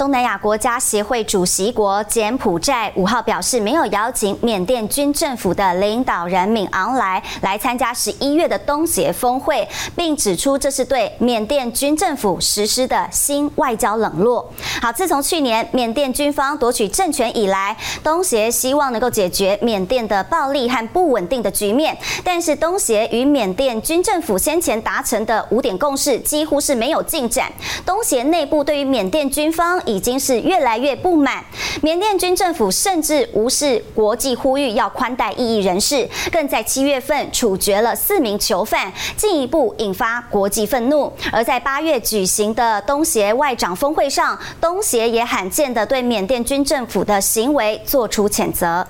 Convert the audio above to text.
东南亚国家协会主席国柬埔寨五号表示，没有邀请缅甸军政府的领导人敏昂莱来参加十一月的东协峰会，并指出这是对缅甸军政府实施的新外交冷落。好，自从去年缅甸军方夺取政权以来，东协希望能够解决缅甸的暴力和不稳定的局面，但是东协与缅甸军政府先前达成的五点共识几乎是没有进展。东协内部对于缅甸军方已经是越来越不满，缅甸军政府甚至无视国际呼吁要宽待异议人士，更在七月份处决了四名囚犯，进一步引发国际愤怒。而在八月举行的东协外长峰会上，东协也罕见的对缅甸军政府的行为作出谴责。